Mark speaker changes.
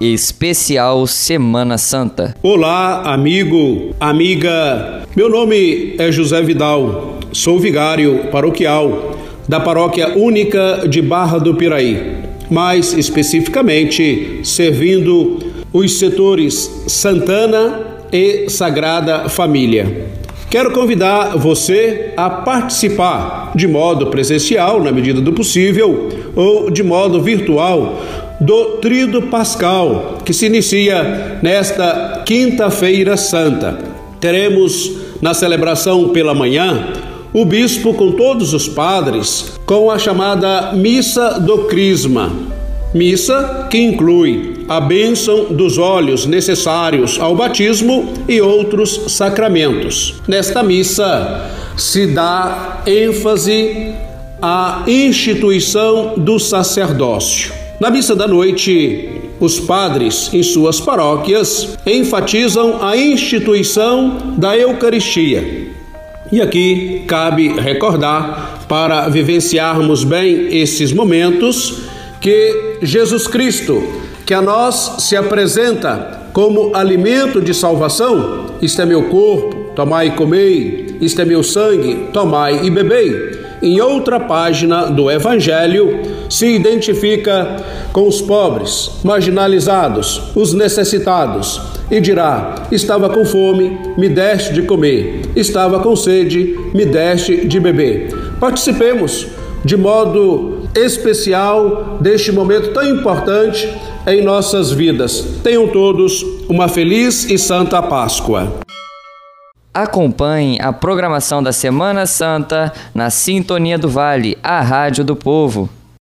Speaker 1: especial Semana Santa.
Speaker 2: Olá, amigo, amiga. Meu nome é José Vidal, sou vigário paroquial da Paróquia Única de Barra do Piraí, mais especificamente servindo os setores Santana e Sagrada Família. Quero convidar você a participar de modo presencial, na medida do possível, ou de modo virtual, do Trido Pascal, que se inicia nesta Quinta-feira Santa. Teremos na celebração pela manhã o bispo com todos os padres, com a chamada Missa do Crisma. Missa que inclui a bênção dos olhos necessários ao batismo e outros sacramentos. Nesta missa se dá ênfase à instituição do sacerdócio. Na missa da noite, os padres em suas paróquias enfatizam a instituição da Eucaristia. E aqui cabe recordar, para vivenciarmos bem esses momentos, que Jesus Cristo que a nós se apresenta como alimento de salvação, isto é meu corpo, tomai e comei, isto é meu sangue, tomai e bebei. Em outra página do Evangelho, se identifica com os pobres, marginalizados, os necessitados, e dirá: Estava com fome, me deste de comer, estava com sede, me deste de beber. Participemos de modo especial deste momento tão importante em nossas vidas. Tenham todos uma feliz e santa Páscoa.
Speaker 1: Acompanhe a programação da Semana Santa na Sintonia do Vale, a Rádio do Povo.